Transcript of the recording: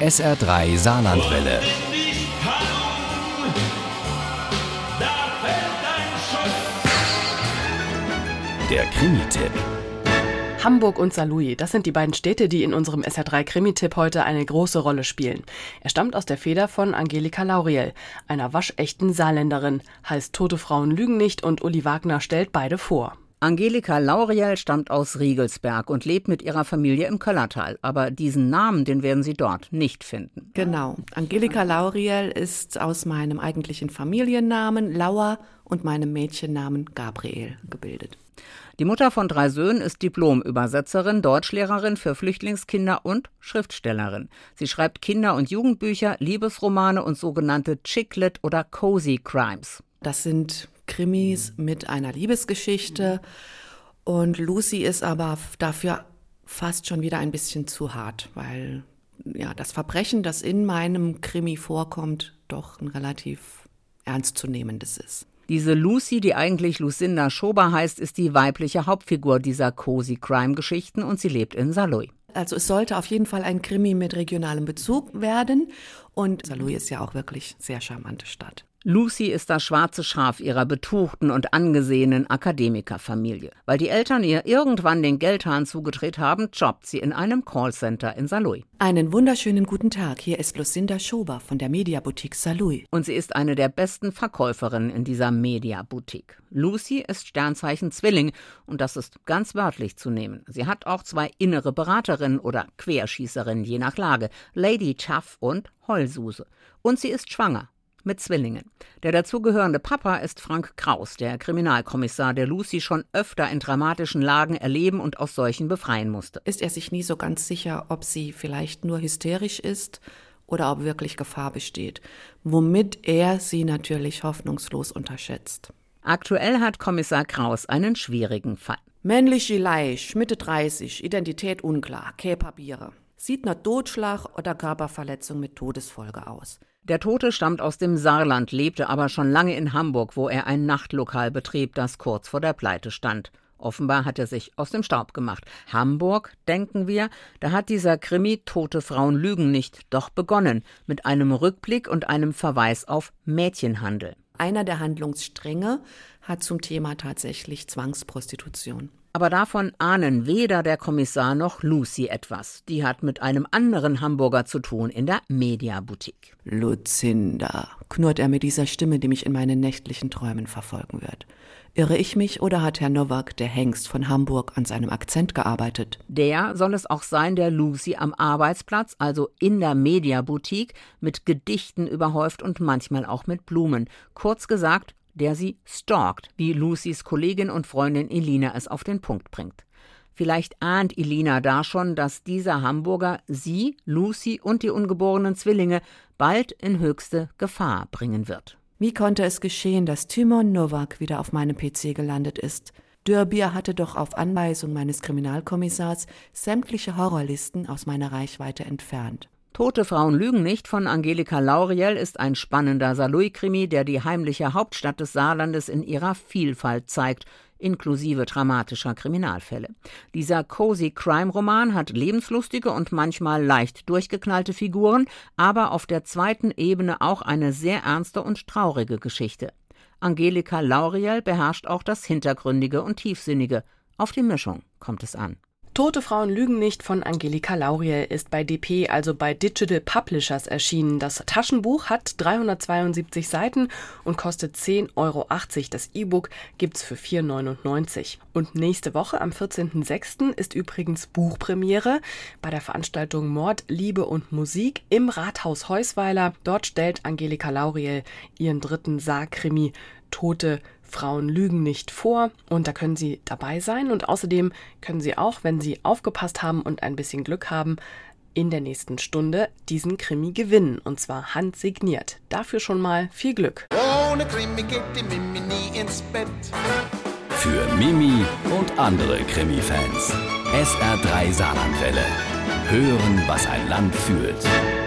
SR3 Saarlandwelle. Der Krimi-Tipp. Hamburg und Saarlouis, das sind die beiden Städte, die in unserem SR3 Krimi-Tipp heute eine große Rolle spielen. Er stammt aus der Feder von Angelika Lauriel, einer waschechten Saarländerin, heißt Tote Frauen lügen nicht und Uli Wagner stellt beide vor. Angelika Lauriel stammt aus Riegelsberg und lebt mit ihrer Familie im Köllertal. Aber diesen Namen, den werden Sie dort nicht finden. Genau. Angelika Lauriel ist aus meinem eigentlichen Familiennamen Lauer und meinem Mädchennamen Gabriel gebildet. Die Mutter von drei Söhnen ist Diplomübersetzerin, Deutschlehrerin für Flüchtlingskinder und Schriftstellerin. Sie schreibt Kinder- und Jugendbücher, Liebesromane und sogenannte Chicklet oder Cozy Crimes. Das sind Krimis mit einer Liebesgeschichte und Lucy ist aber dafür fast schon wieder ein bisschen zu hart, weil ja, das Verbrechen, das in meinem Krimi vorkommt, doch ein relativ ernstzunehmendes ist. Diese Lucy, die eigentlich Lucinda Schober heißt, ist die weibliche Hauptfigur dieser Cozy Crime Geschichten und sie lebt in Saloy. Also es sollte auf jeden Fall ein Krimi mit regionalem Bezug werden und Saloy ist ja auch wirklich sehr charmante Stadt. Lucy ist das schwarze Schaf ihrer betuchten und angesehenen Akademikerfamilie. Weil die Eltern ihr irgendwann den Geldhahn zugedreht haben, jobbt sie in einem Callcenter in Saarlouis. Einen wunderschönen guten Tag. Hier ist Lucinda Schober von der Mediaboutique Saarlouis. Und sie ist eine der besten Verkäuferinnen in dieser Mediaboutique. Lucy ist Sternzeichen Zwilling und das ist ganz wörtlich zu nehmen. Sie hat auch zwei innere Beraterinnen oder Querschießerinnen, je nach Lage, Lady Chuff und Heulsuse. Und sie ist schwanger mit Zwillingen. Der dazugehörende Papa ist Frank Kraus, der Kriminalkommissar, der Lucy schon öfter in dramatischen Lagen erleben und aus solchen befreien musste. Ist er sich nie so ganz sicher, ob sie vielleicht nur hysterisch ist oder ob wirklich Gefahr besteht, womit er sie natürlich hoffnungslos unterschätzt. Aktuell hat Kommissar Kraus einen schwierigen Fall. Männliche Leiche, Mitte 30, Identität unklar, keine Papiere. Sieht nach Totschlag oder Körperverletzung mit Todesfolge aus. Der Tote stammt aus dem Saarland, lebte aber schon lange in Hamburg, wo er ein Nachtlokal betrieb, das kurz vor der Pleite stand. Offenbar hat er sich aus dem Staub gemacht. Hamburg, denken wir, da hat dieser Krimi Tote Frauen lügen nicht doch begonnen, mit einem Rückblick und einem Verweis auf Mädchenhandel. Einer der Handlungsstränge hat zum Thema tatsächlich Zwangsprostitution. Aber davon ahnen weder der Kommissar noch Lucy etwas. Die hat mit einem anderen Hamburger zu tun in der Mediaboutique. Lucinda, knurrt er mit dieser Stimme, die mich in meinen nächtlichen Träumen verfolgen wird. Irre ich mich oder hat Herr Nowak, der Hengst von Hamburg, an seinem Akzent gearbeitet? Der soll es auch sein, der Lucy am Arbeitsplatz, also in der Mediaboutique, mit Gedichten überhäuft und manchmal auch mit Blumen. Kurz gesagt, der sie stalkt, wie Lucys Kollegin und Freundin Elina es auf den Punkt bringt. Vielleicht ahnt Elina da schon, dass dieser Hamburger sie, Lucy und die ungeborenen Zwillinge bald in höchste Gefahr bringen wird. Wie konnte es geschehen, dass Timon Nowak wieder auf meinem PC gelandet ist? Dürbier hatte doch auf Anweisung meines Kriminalkommissars sämtliche Horrorlisten aus meiner Reichweite entfernt. Tote Frauen lügen nicht von Angelika Lauriel ist ein spannender Saarlouis-Krimi, der die heimliche Hauptstadt des Saarlandes in ihrer Vielfalt zeigt, inklusive dramatischer Kriminalfälle. Dieser Cozy Crime Roman hat lebenslustige und manchmal leicht durchgeknallte Figuren, aber auf der zweiten Ebene auch eine sehr ernste und traurige Geschichte. Angelika Lauriel beherrscht auch das Hintergründige und Tiefsinnige. Auf die Mischung kommt es an. Tote Frauen lügen nicht von Angelika Lauriel ist bei DP, also bei Digital Publishers erschienen. Das Taschenbuch hat 372 Seiten und kostet 10,80 Euro. Das E-Book gibt's für 4,99. Und nächste Woche am 14.06. ist übrigens Buchpremiere bei der Veranstaltung Mord, Liebe und Musik im Rathaus Heusweiler. Dort stellt Angelika Lauriel ihren dritten Saarkrimi Tote Frauen lügen nicht vor und da können Sie dabei sein und außerdem können Sie auch, wenn Sie aufgepasst haben und ein bisschen Glück haben, in der nächsten Stunde diesen Krimi gewinnen und zwar handsigniert. Dafür schon mal viel Glück. Ohne Krimi geht die Mimi nie ins Bett. Für Mimi und andere Krimi-Fans. SR3 Saarlandwelle. Hören, was ein Land fühlt.